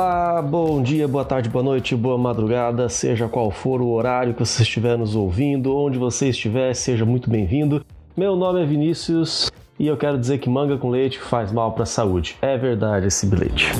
Olá, bom dia, boa tarde, boa noite, boa madrugada, seja qual for o horário que você estiver nos ouvindo, onde você estiver, seja muito bem-vindo. Meu nome é Vinícius e eu quero dizer que manga com leite faz mal para a saúde. É verdade esse bilhete.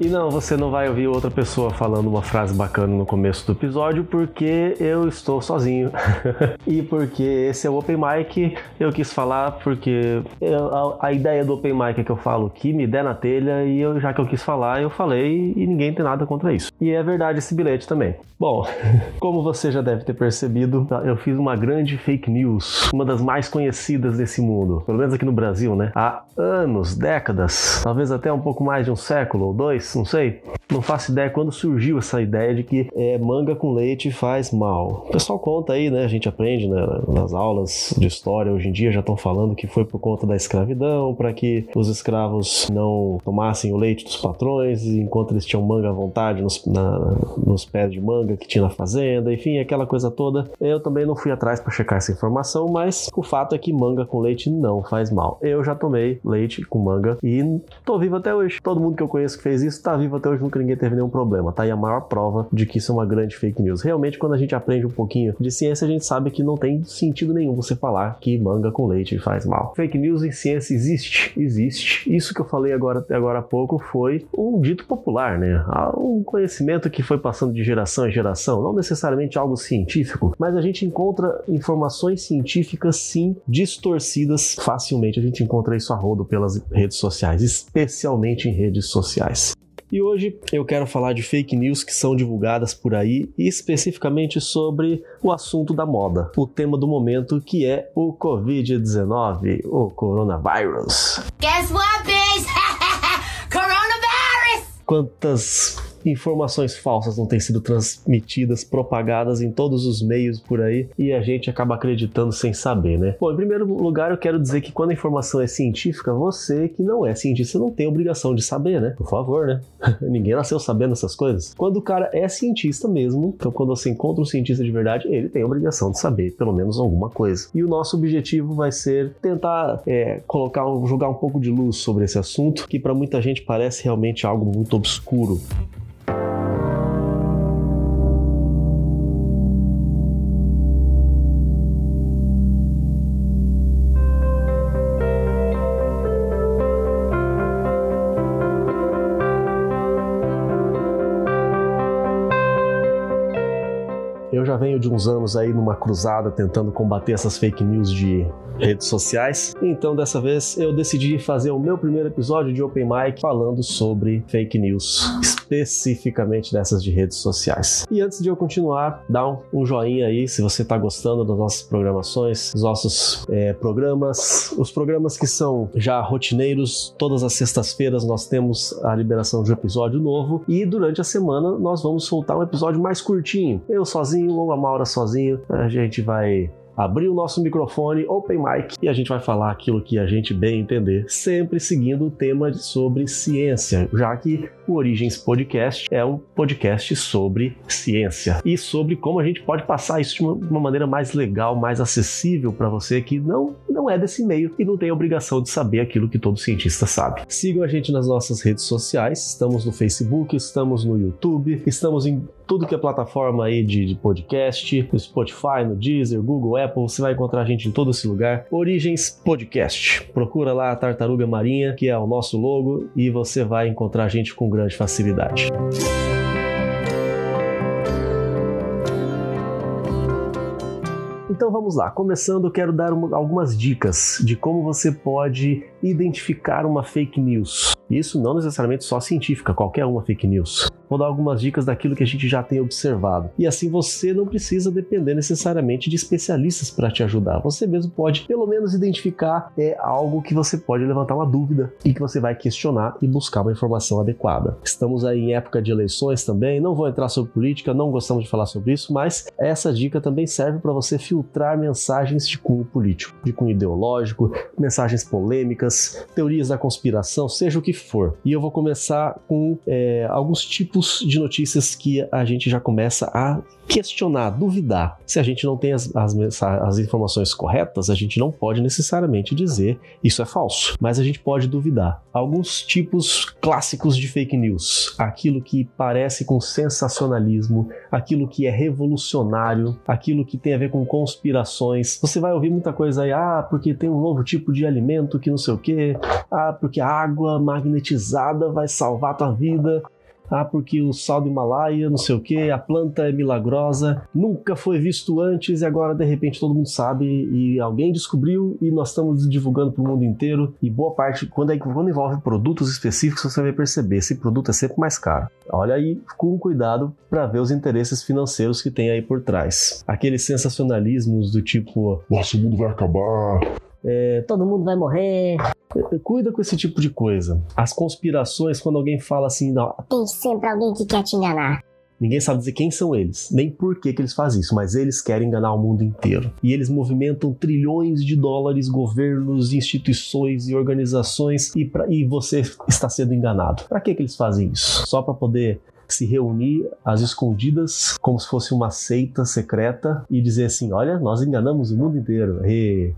E não, você não vai ouvir outra pessoa falando uma frase bacana no começo do episódio, porque eu estou sozinho. e porque esse é o Open Mic, eu quis falar porque eu, a, a, ideia do Open Mic é que eu falo que me der na telha, e eu, já que eu quis falar, eu falei e ninguém tem nada contra isso. E é verdade esse bilhete também. Bom, como você já deve ter percebido, eu fiz uma grande fake news, uma das mais conhecidas desse mundo, pelo menos aqui no Brasil, né? Há anos, décadas, talvez até um pouco mais de um século ou dois não sei. Não faço ideia quando surgiu essa ideia de que é, manga com leite faz mal. O pessoal conta aí, né? A gente aprende né, nas aulas de história hoje em dia já estão falando que foi por conta da escravidão, para que os escravos não tomassem o leite dos patrões enquanto eles tinham manga à vontade nos, na, nos pés de manga que tinha na fazenda, enfim, aquela coisa toda. Eu também não fui atrás para checar essa informação, mas o fato é que manga com leite não faz mal. Eu já tomei leite com manga e tô vivo até hoje. Todo mundo que eu conheço que fez isso tá vivo até hoje, nunca ninguém teve nenhum problema. Tá aí a maior prova de que isso é uma grande fake news. Realmente, quando a gente aprende um pouquinho de ciência, a gente sabe que não tem sentido nenhum você falar que manga com leite faz mal. Fake news em ciência existe, existe. Isso que eu falei agora, agora há pouco foi um dito popular, né? Um conhecimento que foi passando de geração em geração, não necessariamente algo científico, mas a gente encontra informações científicas sim distorcidas facilmente. A gente encontra isso a rodo pelas redes sociais, especialmente em redes sociais. E hoje eu quero falar de fake news que são divulgadas por aí, especificamente sobre o assunto da moda, o tema do momento que é o Covid-19, o coronavírus. Guess what, bitch? Coronavirus! Quantas informações falsas não têm sido transmitidas, propagadas em todos os meios por aí e a gente acaba acreditando sem saber, né? Bom, em primeiro lugar, eu quero dizer que quando a informação é científica, você que não é cientista não tem obrigação de saber, né? Por favor, né? Ninguém nasceu sabendo essas coisas. Quando o cara é cientista mesmo, então quando você encontra um cientista de verdade, ele tem a obrigação de saber pelo menos alguma coisa. E o nosso objetivo vai ser tentar é, colocar, jogar um pouco de luz sobre esse assunto, que para muita gente parece realmente algo muito obscuro. De uns anos aí numa cruzada tentando combater essas fake news de redes sociais. Então, dessa vez, eu decidi fazer o meu primeiro episódio de Open Mic falando sobre fake news, especificamente dessas de redes sociais. E antes de eu continuar, dá um, um joinha aí se você está gostando das nossas programações, dos nossos é, programas, os programas que são já rotineiros. Todas as sextas-feiras nós temos a liberação de um episódio novo e durante a semana nós vamos soltar um episódio mais curtinho. Eu sozinho ou a Maura sozinho, a gente vai abrir o nosso microfone, open mic, e a gente vai falar aquilo que a gente bem entender, sempre seguindo o tema sobre ciência, já que o Origens Podcast é um podcast sobre ciência e sobre como a gente pode passar isso de uma, uma maneira mais legal, mais acessível para você que não, não é desse meio e não tem obrigação de saber aquilo que todo cientista sabe. Sigam a gente nas nossas redes sociais, estamos no Facebook, estamos no YouTube, estamos em tudo que é plataforma aí de, de podcast, no Spotify, no Deezer, Google, Apple, você vai encontrar a gente em todo esse lugar. Origens Podcast. Procura lá a Tartaruga Marinha, que é o nosso logo, e você vai encontrar a gente com grande facilidade. Então vamos lá, começando, quero dar uma, algumas dicas de como você pode identificar uma fake news. Isso não necessariamente só científica, qualquer uma fake news. Vou dar algumas dicas daquilo que a gente já tem observado. E assim você não precisa depender necessariamente de especialistas para te ajudar. Você mesmo pode, pelo menos, identificar é, algo que você pode levantar uma dúvida e que você vai questionar e buscar uma informação adequada. Estamos aí em época de eleições também. Não vou entrar sobre política, não gostamos de falar sobre isso, mas essa dica também serve para você filtrar mensagens de cunho político, de cunho ideológico, mensagens polêmicas, teorias da conspiração, seja o que for. E eu vou começar com é, alguns tipos de notícias que a gente já começa a questionar, duvidar. Se a gente não tem as, as, as, informações corretas, a gente não pode necessariamente dizer isso é falso, mas a gente pode duvidar. Alguns tipos clássicos de fake news, aquilo que parece com sensacionalismo, aquilo que é revolucionário, aquilo que tem a ver com conspirações. Você vai ouvir muita coisa aí, ah, porque tem um novo tipo de alimento que não sei o que, ah, porque a água magnetizada vai salvar a tua vida ah, porque o sal do Himalaia, não sei o que, a planta é milagrosa, nunca foi visto antes e agora de repente todo mundo sabe e alguém descobriu e nós estamos divulgando para o mundo inteiro. E boa parte, quando, é, quando envolve produtos específicos, você vai perceber, esse produto é sempre mais caro. Olha aí com cuidado para ver os interesses financeiros que tem aí por trás. Aqueles sensacionalismos do tipo: Nossa, o mundo vai acabar, é, todo mundo vai morrer. Cuida com esse tipo de coisa. As conspirações, quando alguém fala assim, não, tem sempre alguém que quer te enganar. Ninguém sabe dizer quem são eles, nem por que, que eles fazem isso, mas eles querem enganar o mundo inteiro. E eles movimentam trilhões de dólares, governos, instituições e organizações, e, pra, e você está sendo enganado. Para que, que eles fazem isso? Só para poder se reunir às escondidas, como se fosse uma seita secreta, e dizer assim: olha, nós enganamos o mundo inteiro. E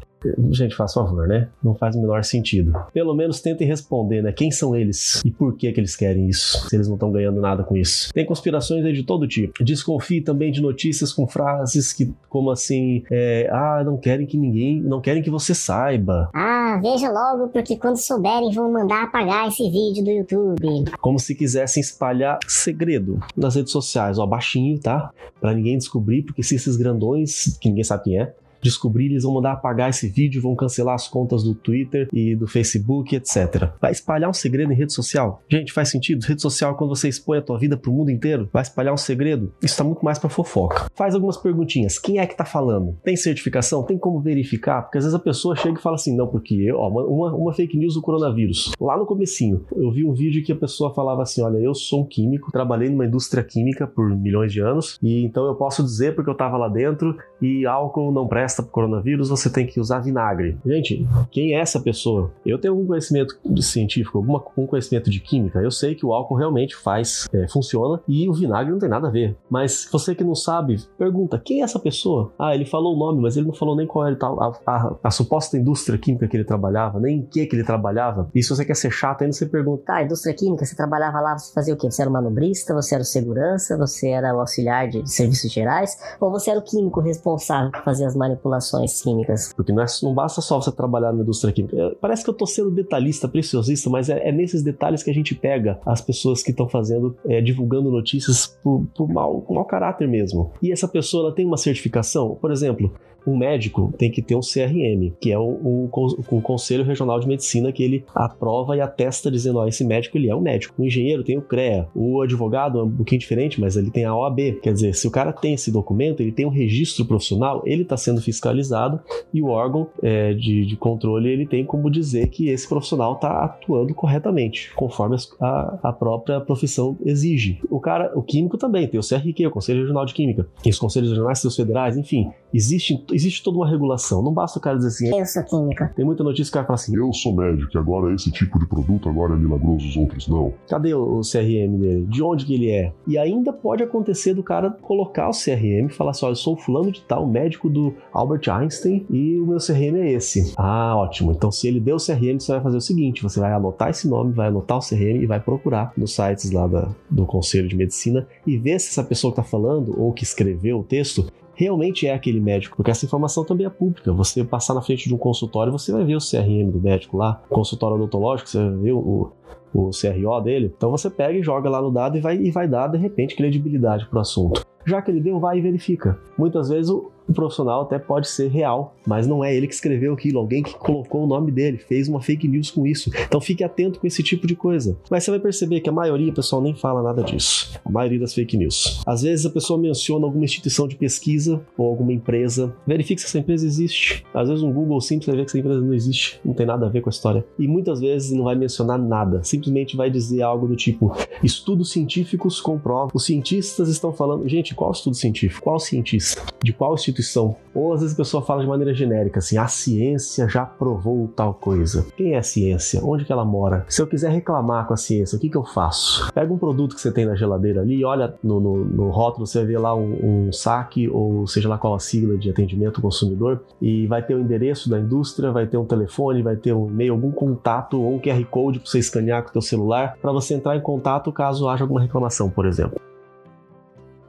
Gente, faz favor, né? Não faz o menor sentido. Pelo menos tentem responder, né? Quem são eles e por que que eles querem isso, se eles não estão ganhando nada com isso. Tem conspirações aí de todo tipo. Desconfie também de notícias com frases que, como assim, é, ah, não querem que ninguém, não querem que você saiba. Ah, veja logo, porque quando souberem vão mandar apagar esse vídeo do YouTube. Como se quisessem espalhar segredo nas redes sociais, ó, baixinho, tá? Pra ninguém descobrir, porque se esses grandões, que ninguém sabe quem é, descobrir, eles vão mandar apagar esse vídeo, vão cancelar as contas do Twitter e do Facebook, etc. Vai espalhar um segredo em rede social? Gente, faz sentido? Rede social, quando você expõe a tua vida pro mundo inteiro, vai espalhar um segredo? Isso tá muito mais para fofoca. Faz algumas perguntinhas. Quem é que tá falando? Tem certificação? Tem como verificar? Porque às vezes a pessoa chega e fala assim, não, porque eu, ó, uma, uma fake news do coronavírus. Lá no comecinho, eu vi um vídeo que a pessoa falava assim, olha, eu sou um químico, trabalhei numa indústria química por milhões de anos, e então eu posso dizer porque eu tava lá dentro e álcool não presta para coronavírus, você tem que usar vinagre. Gente, quem é essa pessoa? Eu tenho algum conhecimento científico, algum conhecimento de química. Eu sei que o álcool realmente faz, é, funciona e o vinagre não tem nada a ver. Mas você que não sabe, pergunta: quem é essa pessoa? Ah, ele falou o nome, mas ele não falou nem qual era a, a, a suposta indústria química que ele trabalhava, nem em que, que ele trabalhava. E se você quer ser chato, ainda você pergunta: tá, indústria química, você trabalhava lá, você fazia o quê? Você era manobrista, você era segurança, você era o auxiliar de serviços gerais, ou você era o químico responsável por fazer as manipulações? químicas. Porque não, é, não basta só você trabalhar na indústria química. É, parece que eu tô sendo detalhista, preciosista, mas é, é nesses detalhes que a gente pega as pessoas que estão fazendo, é, divulgando notícias por, por mau, mau caráter mesmo. E essa pessoa ela tem uma certificação? Por exemplo, um médico tem que ter um CRM, que é o, o, Conselho Regional de Medicina, que ele aprova e atesta dizendo, ó, esse médico ele é um médico. O engenheiro tem o CREA. O advogado é um pouquinho diferente, mas ele tem a OAB. Quer dizer, se o cara tem esse documento, ele tem um registro profissional, ele está sendo fiscalizado e o órgão é, de, de, controle ele tem como dizer que esse profissional está atuando corretamente, conforme a, a, própria profissão exige. O cara, o químico também tem o CRQ, o Conselho Regional de Química, e os conselhos regionais, seus federais, enfim, existe, existe toda uma regulação. Não basta o cara dizer assim. Eu sou química. Tem muita notícia que o cara fala assim. Eu sou médico, agora esse tipo de produto agora é milagroso, os outros não. Cadê o, CRM dele? De onde que ele é? E ainda pode acontecer do cara colocar o CRM e falar assim: olha, eu sou fulano de tal, médico do Albert Einstein e o meu CRM é esse. Ah, ótimo. Então, se ele deu o CRM, você vai fazer o seguinte: você vai anotar esse nome, vai anotar o CRM e vai procurar nos sites lá da, do Conselho de Medicina e ver se essa pessoa que está falando ou que escreveu o texto realmente é aquele médico, porque essa informação também é pública. Você passar na frente de um consultório, você vai ver o CRM do médico lá, consultório odontológico, você vai ver o, o CRO dele. Então você pega e joga lá no dado e vai, e vai dar, de repente, credibilidade para o assunto. Já que ele deu, vai e verifica. Muitas vezes o, o profissional até pode ser real, mas não é ele que escreveu aquilo, alguém que colocou o nome dele, fez uma fake news com isso. Então fique atento com esse tipo de coisa. Mas você vai perceber que a maioria, pessoal, nem fala nada disso. A maioria das fake news. Às vezes a pessoa menciona alguma instituição de pesquisa ou alguma empresa. Verifique se essa empresa existe. Às vezes um Google simples vai ver que essa empresa não existe, não tem nada a ver com a história. E muitas vezes não vai mencionar nada. Simplesmente vai dizer algo do tipo: estudos científicos comprovam, os cientistas estão falando. Gente, qual estudo científico? Qual cientista? De qual instituição? Ou às vezes a pessoa fala de maneira genérica, assim: a ciência já provou tal coisa. Quem é a ciência? Onde que ela mora? Se eu quiser reclamar com a ciência, o que, que eu faço? Pega um produto que você tem na geladeira ali, olha no, no, no rótulo, você vai ver lá um, um saque, ou seja lá qual a sigla de atendimento ao consumidor, e vai ter o endereço da indústria, vai ter um telefone, vai ter um e-mail, algum contato ou um QR Code para você escanear teu celular para você entrar em contato caso haja alguma reclamação, por exemplo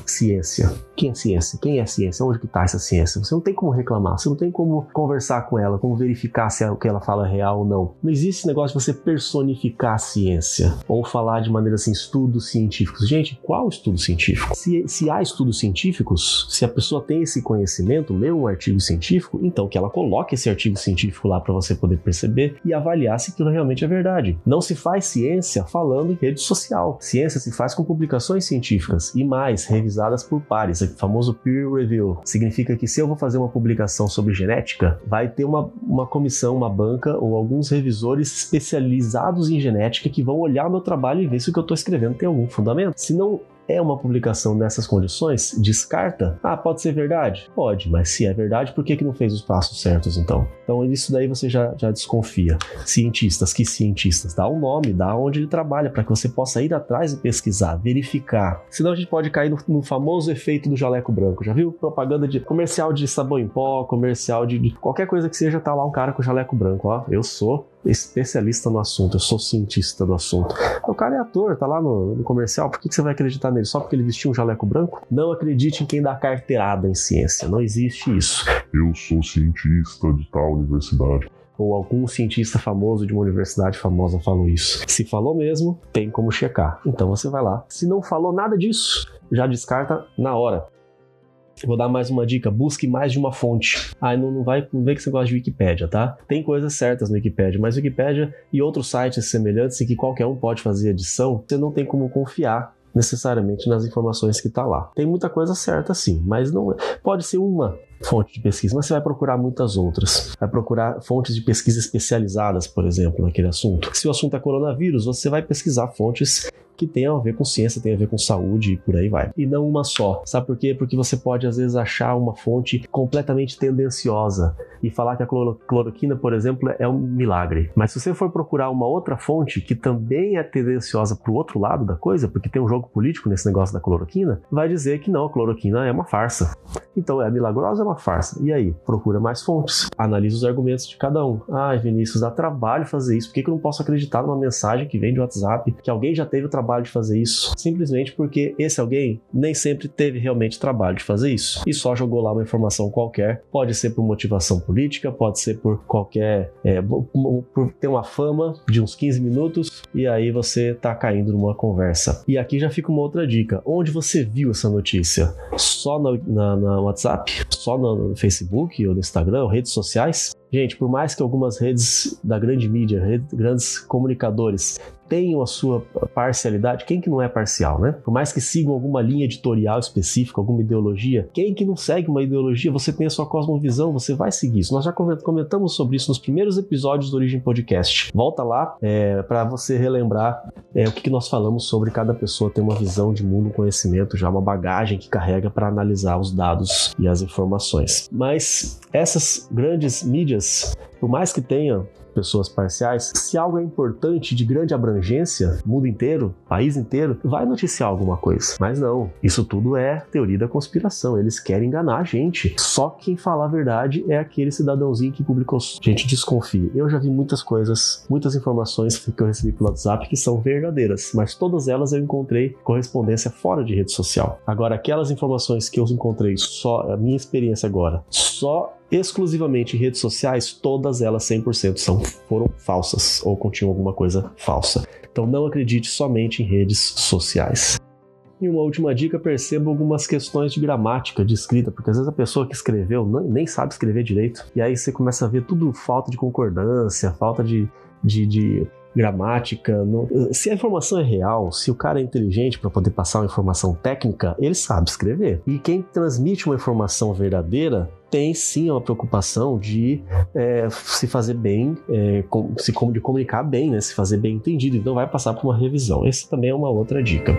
ciência. Quem é ciência? Quem é ciência? Onde que está essa ciência? Você não tem como reclamar, você não tem como conversar com ela, como verificar se o que ela fala é real ou não. Não existe esse negócio de você personificar a ciência ou falar de maneira assim, estudos científicos. Gente, qual estudo científico? Se, se há estudos científicos, se a pessoa tem esse conhecimento, lê um artigo científico, então que ela coloque esse artigo científico lá para você poder perceber e avaliar se aquilo realmente é verdade. Não se faz ciência falando em rede social. Ciência se faz com publicações científicas e mais, revisar revisadas por pares, o famoso peer review. Significa que se eu vou fazer uma publicação sobre genética, vai ter uma, uma comissão, uma banca ou alguns revisores especializados em genética que vão olhar meu trabalho e ver se o que eu estou escrevendo tem algum fundamento. Se não é uma publicação nessas condições, descarta. Ah, pode ser verdade? Pode, mas se é verdade, por que, que não fez os passos certos então? Então isso daí você já, já desconfia. Cientistas, que cientistas? Dá o um nome, dá onde ele trabalha, para que você possa ir atrás e pesquisar, verificar. Senão a gente pode cair no, no, famoso efeito do jaleco branco. Já viu? Propaganda de comercial de sabão em pó, comercial de, de qualquer coisa que seja, tá lá um cara com jaleco branco. Ó, eu sou especialista no assunto, eu sou cientista do assunto. O cara é ator, tá lá no, no comercial, por que, que, você vai acreditar nele? Só porque ele vestiu um jaleco branco? Não acredite em quem dá carteirada em ciência, não existe isso. Eu sou cientista de tal universidade ou algum cientista famoso de uma universidade famosa falou isso. Se falou mesmo, tem como checar. Então você vai lá. Se não falou nada disso, já descarta na hora. Vou dar mais uma dica: busque mais de uma fonte. Ah, não, não vai vê que você gosta de Wikipédia, tá? Tem coisas certas no Wikipédia, mas Wikipédia e outros sites semelhantes em que qualquer um pode fazer edição, você não tem como confiar necessariamente nas informações que está lá. Tem muita coisa certa sim, mas não é. pode ser uma fonte de pesquisa, mas você vai procurar muitas outras. Vai procurar fontes de pesquisa especializadas, por exemplo, naquele assunto. Se o assunto é coronavírus, você vai pesquisar fontes que tenham a ver com ciência, tem a ver com saúde e por aí vai. E não uma só. Sabe por quê? Porque você pode às vezes achar uma fonte completamente tendenciosa e falar que a cloroquina, por exemplo, é um milagre. Mas se você for procurar uma outra fonte que também é tendenciosa para o outro lado da coisa, porque tem um jogo político nesse negócio da cloroquina, vai dizer que não, a cloroquina é uma farsa. Então é milagrosa é uma farsa? E aí? Procura mais fontes. Analisa os argumentos de cada um. Ai, Vinícius, dá trabalho fazer isso. Por que, que eu não posso acreditar numa mensagem que vem de WhatsApp que alguém já teve o trabalho trabalho de fazer isso, simplesmente porque esse alguém nem sempre teve realmente trabalho de fazer isso e só jogou lá uma informação qualquer. Pode ser por motivação política, pode ser por qualquer. É, por ter uma fama de uns 15 minutos e aí você tá caindo numa conversa. E aqui já fica uma outra dica: onde você viu essa notícia? Só no, na, na WhatsApp? Só no Facebook ou no Instagram, ou redes sociais? Gente, por mais que algumas redes da grande mídia, redes, grandes comunicadores tenham a sua parcialidade, quem que não é parcial, né? Por mais que sigam alguma linha editorial específica, alguma ideologia, quem que não segue uma ideologia, você tem a sua cosmovisão, você vai seguir isso. Nós já comentamos sobre isso nos primeiros episódios do Origem Podcast. Volta lá é, para você relembrar é, o que, que nós falamos sobre cada pessoa ter uma visão de mundo, um conhecimento, já uma bagagem que carrega para analisar os dados e as informações. Mas essas grandes mídias, por mais que tenham pessoas parciais, se algo é importante de grande abrangência, mundo inteiro, país inteiro, vai noticiar alguma coisa. Mas não, isso tudo é teoria da conspiração. Eles querem enganar a gente. Só quem fala a verdade é aquele cidadãozinho que publicou. Gente, desconfie. Eu já vi muitas coisas, muitas informações que eu recebi pelo WhatsApp que são verdadeiras, mas todas elas eu encontrei correspondência fora de rede social. Agora, aquelas informações que eu encontrei só, a minha experiência agora, só exclusivamente em redes sociais, todas elas 100% são, foram falsas ou continham alguma coisa falsa. Então não acredite somente em redes sociais. E uma última dica, perceba algumas questões de gramática, de escrita, porque às vezes a pessoa que escreveu nem sabe escrever direito, e aí você começa a ver tudo falta de concordância, falta de, de, de gramática. Se a informação é real, se o cara é inteligente para poder passar uma informação técnica, ele sabe escrever. E quem transmite uma informação verdadeira tem sim uma preocupação de é, se fazer bem, é, com, se, de comunicar bem, né, se fazer bem entendido. Então vai passar por uma revisão. Esse também é uma outra dica.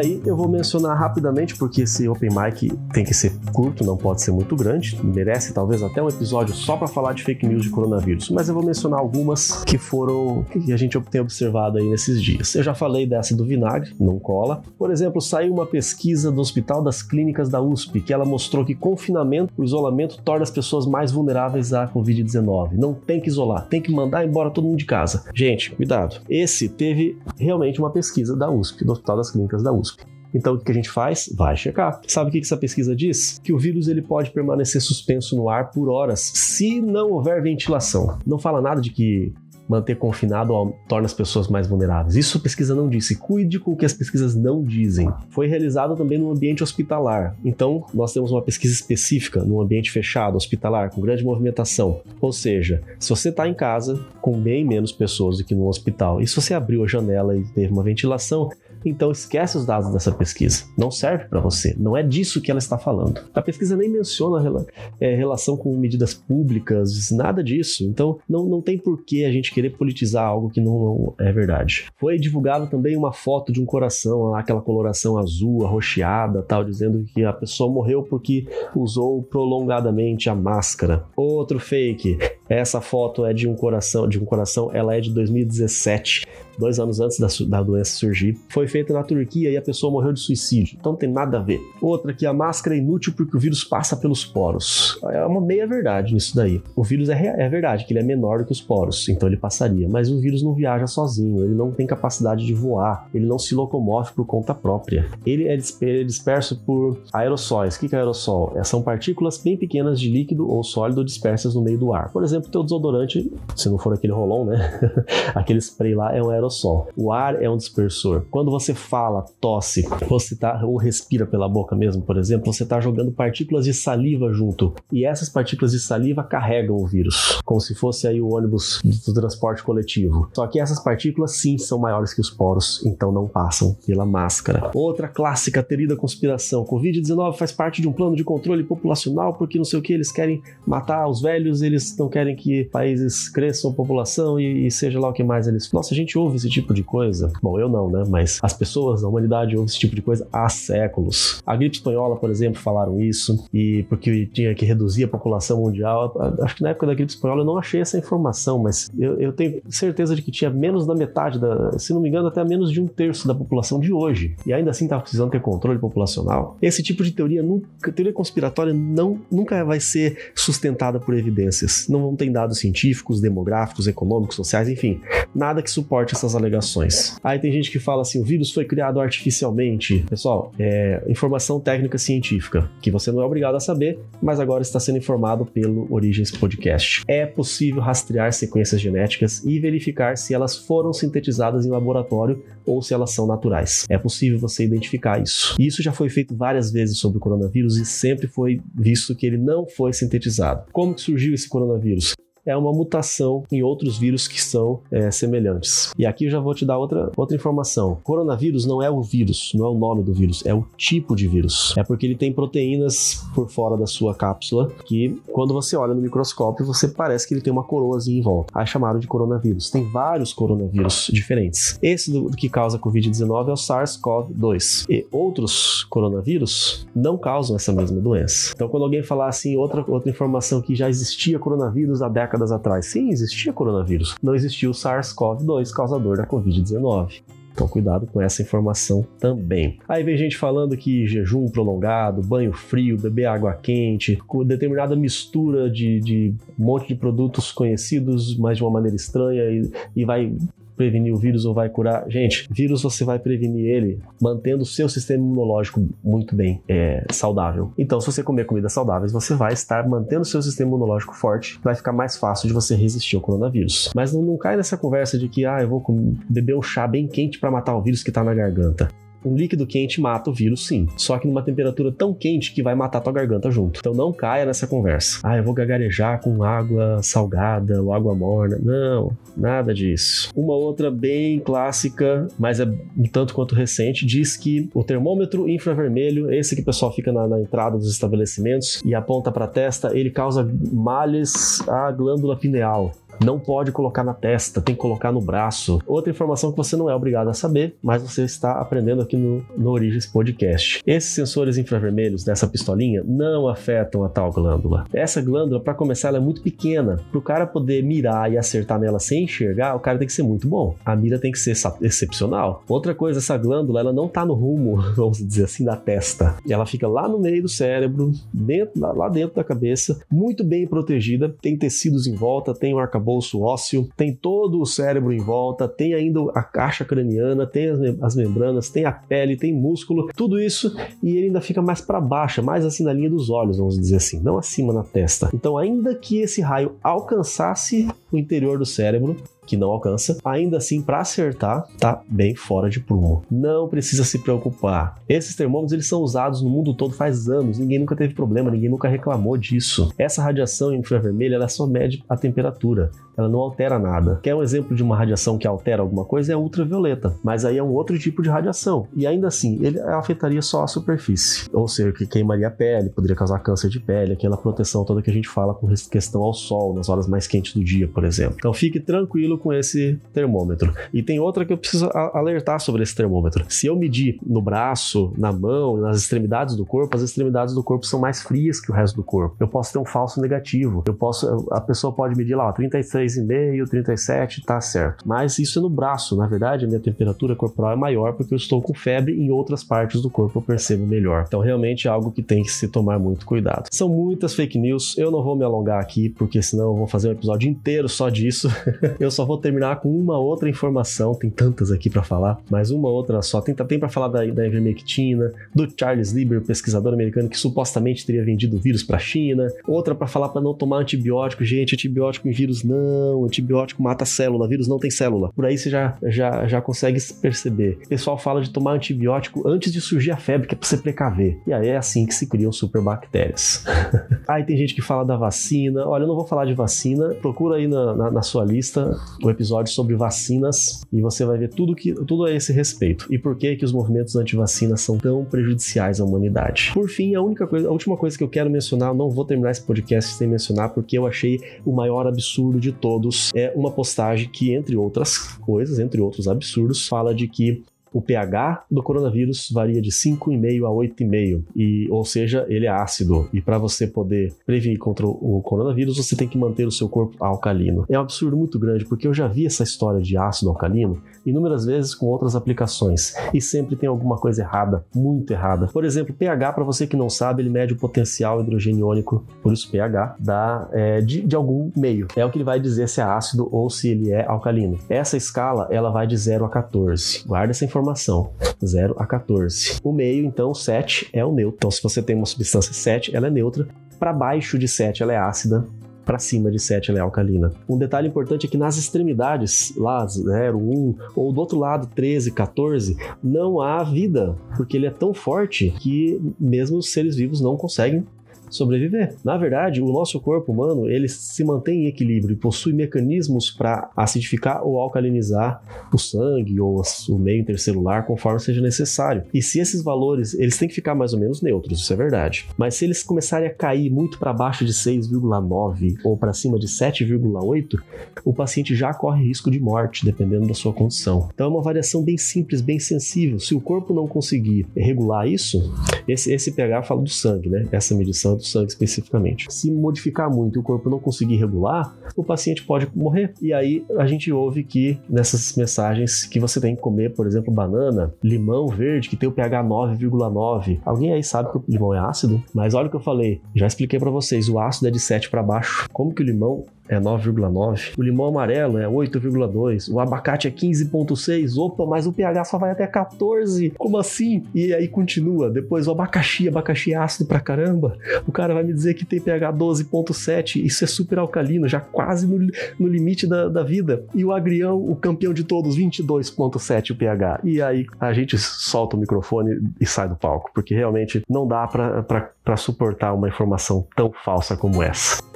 Aí eu vou mencionar rapidamente, porque esse Open Mic tem que ser curto, não pode ser muito grande, merece talvez até um episódio só para falar de fake news de coronavírus, mas eu vou mencionar algumas que foram, que a gente tem observado aí nesses dias. Eu já falei dessa do vinagre, não cola. Por exemplo, saiu uma pesquisa do Hospital das Clínicas da USP, que ela mostrou que confinamento, o isolamento torna as pessoas mais vulneráveis à Covid-19. Não tem que isolar, tem que mandar embora todo mundo de casa. Gente, cuidado. Esse teve realmente uma pesquisa da USP, do Hospital das Clínicas da USP. Então o que a gente faz? Vai checar. Sabe o que essa pesquisa diz? Que o vírus ele pode permanecer suspenso no ar por horas se não houver ventilação. Não fala nada de que manter confinado torna as pessoas mais vulneráveis. Isso a pesquisa não disse. Cuide com o que as pesquisas não dizem. Foi realizado também no ambiente hospitalar. Então, nós temos uma pesquisa específica no ambiente fechado, hospitalar, com grande movimentação. Ou seja, se você está em casa com bem menos pessoas do que no hospital, e se você abriu a janela e teve uma ventilação, então esquece os dados dessa pesquisa. Não serve para você. Não é disso que ela está falando. A pesquisa nem menciona é, relação com medidas públicas, nada disso. Então não, não tem por que a gente querer politizar algo que não, é verdade. Foi divulgada também uma foto de um coração, aquela coloração azul, arroxeada, tal, dizendo que a pessoa morreu porque usou prolongadamente a máscara. Outro fake. Essa foto é de um coração, de um coração, ela é de 2017 dois anos antes da, da doença surgir, foi feita na Turquia e a pessoa morreu de suicídio. Então não tem nada a ver. Outra que a máscara é inútil porque o vírus passa pelos poros. É uma meia verdade nisso daí. O vírus é, é verdade que ele é menor do que os poros, então ele passaria. Mas o vírus não viaja sozinho, ele não tem capacidade de voar, ele não se locomove por conta própria. Ele é, ele é disperso por aerossóis. O que é aerossol? É, são partículas bem pequenas de líquido ou sólido dispersas no meio do ar. Por exemplo, teu desodorante, se não for aquele rolão, né? aquele spray lá é um aerossol aerossol. O ar é um dispersor. Quando você fala, tosse, você tá, ou respira pela boca mesmo, por exemplo, você está jogando partículas de saliva junto. E essas partículas de saliva carregam o vírus, como se fosse aí o ônibus do transporte coletivo. Só que essas partículas sim são maiores que os poros, então não passam pela máscara. Outra clássica teoria da conspiração: Covid-19 faz parte de um plano de controle populacional porque não sei o que eles querem matar os velhos, eles não querem que países cresçam população e, e seja lá o que mais eles. Nossa, a gente ouve esse tipo de coisa? Bom, eu não, né? Mas as pessoas, a humanidade ouve esse tipo de coisa há séculos. A gripe espanhola, por exemplo, falaram isso, e porque tinha que reduzir a população mundial. Acho que na época da gripe espanhola eu não achei essa informação, mas eu, eu tenho certeza de que tinha menos da metade, da, se não me engano, até menos de um terço da população de hoje. E ainda assim estava precisando ter controle populacional. Esse tipo de teoria, nunca, teoria conspiratória não, nunca vai ser sustentada por evidências. Não tem dados científicos, demográficos, econômicos, sociais, enfim, nada que suporte essas alegações. Aí tem gente que fala assim: o vírus foi criado artificialmente. Pessoal, é informação técnica científica, que você não é obrigado a saber, mas agora está sendo informado pelo Origens Podcast. É possível rastrear sequências genéticas e verificar se elas foram sintetizadas em laboratório ou se elas são naturais. É possível você identificar isso. Isso já foi feito várias vezes sobre o coronavírus e sempre foi visto que ele não foi sintetizado. Como que surgiu esse coronavírus? É uma mutação em outros vírus que são é, semelhantes. E aqui eu já vou te dar outra, outra informação. Coronavírus não é o vírus, não é o nome do vírus, é o tipo de vírus. É porque ele tem proteínas por fora da sua cápsula que, quando você olha no microscópio, você parece que ele tem uma coroazinha em volta. Aí chamaram de coronavírus. Tem vários coronavírus diferentes. Esse do, que causa Covid-19 é o SARS-CoV-2. E outros coronavírus não causam essa mesma doença. Então, quando alguém falar assim, outra, outra informação que já existia coronavírus há décadas décadas atrás. Sim, existia coronavírus. Não existia o SARS-CoV-2, causador da Covid-19. Então, cuidado com essa informação também. Aí vem gente falando que jejum prolongado, banho frio, beber água quente, com determinada mistura de, de um monte de produtos conhecidos, mas de uma maneira estranha, e, e vai prevenir o vírus ou vai curar. Gente, vírus você vai prevenir ele mantendo o seu sistema imunológico muito bem é, saudável. Então, se você comer comidas saudáveis, você vai estar mantendo o seu sistema imunológico forte, vai ficar mais fácil de você resistir ao coronavírus. Mas não, não cai nessa conversa de que, ah, eu vou beber um chá bem quente para matar o vírus que tá na garganta. Um líquido quente mata o vírus, sim. Só que numa temperatura tão quente que vai matar tua garganta junto. Então não caia nessa conversa. Ah, eu vou gagarejar com água salgada ou água morna. Não, nada disso. Uma outra bem clássica, mas é um tanto quanto recente, diz que o termômetro infravermelho, esse que o pessoal fica na, na entrada dos estabelecimentos e aponta para a testa, ele causa males à glândula pineal não pode colocar na testa, tem que colocar no braço. Outra informação que você não é obrigado a saber, mas você está aprendendo aqui no, no Origens Podcast. Esses sensores infravermelhos dessa pistolinha não afetam a tal glândula. Essa glândula, para começar, ela é muito pequena. Para o cara poder mirar e acertar nela sem enxergar, o cara tem que ser muito bom. A mira tem que ser excepcional. Outra coisa, essa glândula, ela não está no rumo, vamos dizer assim, da testa. Ela fica lá no meio do cérebro, dentro, lá dentro da cabeça, muito bem protegida, tem tecidos em volta, tem um arcabouço arcabouço ósseo, tem todo o cérebro em volta, tem ainda a caixa craniana, tem as, as membranas, tem a pele, tem músculo, tudo isso e ele ainda fica mais para baixo, mais assim na linha dos olhos, vamos dizer assim, não acima na testa. Então, ainda que esse raio alcançasse o interior do cérebro, que não alcança, ainda assim, para acertar, tá bem fora de prumo. Não precisa se preocupar. Esses termômetros eles são usados no mundo todo faz anos, ninguém nunca teve problema, ninguém nunca reclamou disso. Essa radiação infravermelha ela só mede a temperatura, ela não altera nada. Quer um exemplo de uma radiação que altera alguma coisa? É ultravioleta, mas aí é um outro tipo de radiação. E ainda assim, ele afetaria só a superfície, ou seja, que queimaria a pele, poderia causar câncer de pele, aquela proteção toda que a gente fala com questão ao sol, nas horas mais quentes do dia, por exemplo. Então fique tranquilo com esse termômetro. E tem outra que eu preciso alertar sobre esse termômetro. Se eu medir no braço, na mão, nas extremidades do corpo, as extremidades do corpo são mais frias que o resto do corpo. Eu posso ter um falso negativo. Eu posso, a pessoa pode medir lá, 36,5, 37, tá certo. Mas isso é no braço. Na verdade, a minha temperatura corporal é maior porque eu estou com febre em outras partes do corpo eu percebo melhor. Então, realmente é algo que tem que se tomar muito cuidado. São muitas fake news. Eu não vou me alongar aqui porque senão eu vou fazer um episódio inteiro só disso. eu só vou terminar com uma outra informação, tem tantas aqui para falar, mas uma outra só. Tem, tem para falar da, da ivermectina, do Charles Lieber, pesquisador americano que supostamente teria vendido o vírus para a China, outra para falar para não tomar antibiótico. Gente, antibiótico em vírus não, antibiótico mata célula, vírus não tem célula. Por aí você já, já, já consegue perceber. O pessoal fala de tomar antibiótico antes de surgir a febre, que é para você precaver. E aí é assim que se criam superbactérias. aí tem gente que fala da vacina. Olha, eu não vou falar de vacina, procura aí na, na, na sua lista o episódio sobre vacinas e você vai ver tudo, que, tudo a esse respeito e por que, que os movimentos anti-vacinas são tão prejudiciais à humanidade. Por fim, a única coisa, a última coisa que eu quero mencionar, não vou terminar esse podcast sem mencionar porque eu achei o maior absurdo de todos, é uma postagem que, entre outras coisas, entre outros absurdos, fala de que o pH do coronavírus varia de 5,5 a 8,5, e ou seja, ele é ácido. E para você poder prevenir contra o coronavírus, você tem que manter o seu corpo alcalino. É um absurdo muito grande, porque eu já vi essa história de ácido alcalino inúmeras vezes com outras aplicações e sempre tem alguma coisa errada, muito errada. Por exemplo, pH, para você que não sabe, ele mede o potencial hidrogeniônico, por isso pH, da, é, de, de algum meio. É o que ele vai dizer se é ácido ou se ele é alcalino. Essa escala ela vai de 0 a 14. Guarda essa informação informação. 0 a 14. O meio, então, 7 é o neutro. Então, se você tem uma substância 7, ela é neutra. Para baixo de 7, ela é ácida para cima de 7 ela é alcalina. Um detalhe importante é que nas extremidades, lá 0, 1, ou do outro lado 13, 14, não há vida, porque ele é tão forte que mesmo os seres vivos não conseguem sobreviver. Na verdade, o nosso corpo humano ele se mantém em equilíbrio e possui mecanismos para acidificar ou alcalinizar o sangue ou o meio intercelular conforme seja necessário. E se esses valores eles têm que ficar mais ou menos neutros, isso é verdade. Mas se eles começarem a cair muito para baixo de 6,9 ou para cima de 7,8, o paciente já corre risco de morte, dependendo da sua condição. Então é uma variação bem simples, bem sensível. Se o corpo não conseguir regular isso, esse, esse pH fala do sangue, né? Essa medição do sangue especificamente. Se modificar muito e o corpo não conseguir regular, o paciente pode morrer. E aí a gente ouve que nessas mensagens que você tem que comer, por exemplo, banana, limão verde que tem o pH 9,9. Alguém aí sabe que o limão é ácido? Mas olha o que eu falei, já expliquei para vocês, o ácido é de 7 para baixo. Como que o limão é 9,9. O limão amarelo é 8,2. O abacate é 15,6. Opa, mas o pH só vai até 14. Como assim? E aí continua. Depois o abacaxi, abacaxi é ácido pra caramba. O cara vai me dizer que tem pH 12,7. Isso é super alcalino, já quase no, no limite da, da vida. E o agrião, o campeão de todos, 22,7 o pH. E aí a gente solta o microfone e sai do palco, porque realmente não dá para suportar uma informação tão falsa como essa.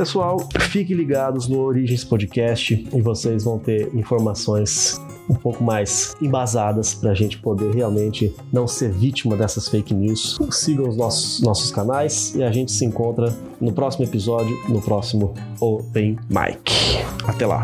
Pessoal, fiquem ligados no Origens Podcast e vocês vão ter informações um pouco mais embasadas para a gente poder realmente não ser vítima dessas fake news. Sigam os nossos, nossos canais e a gente se encontra no próximo episódio, no próximo Open Mic. Até lá!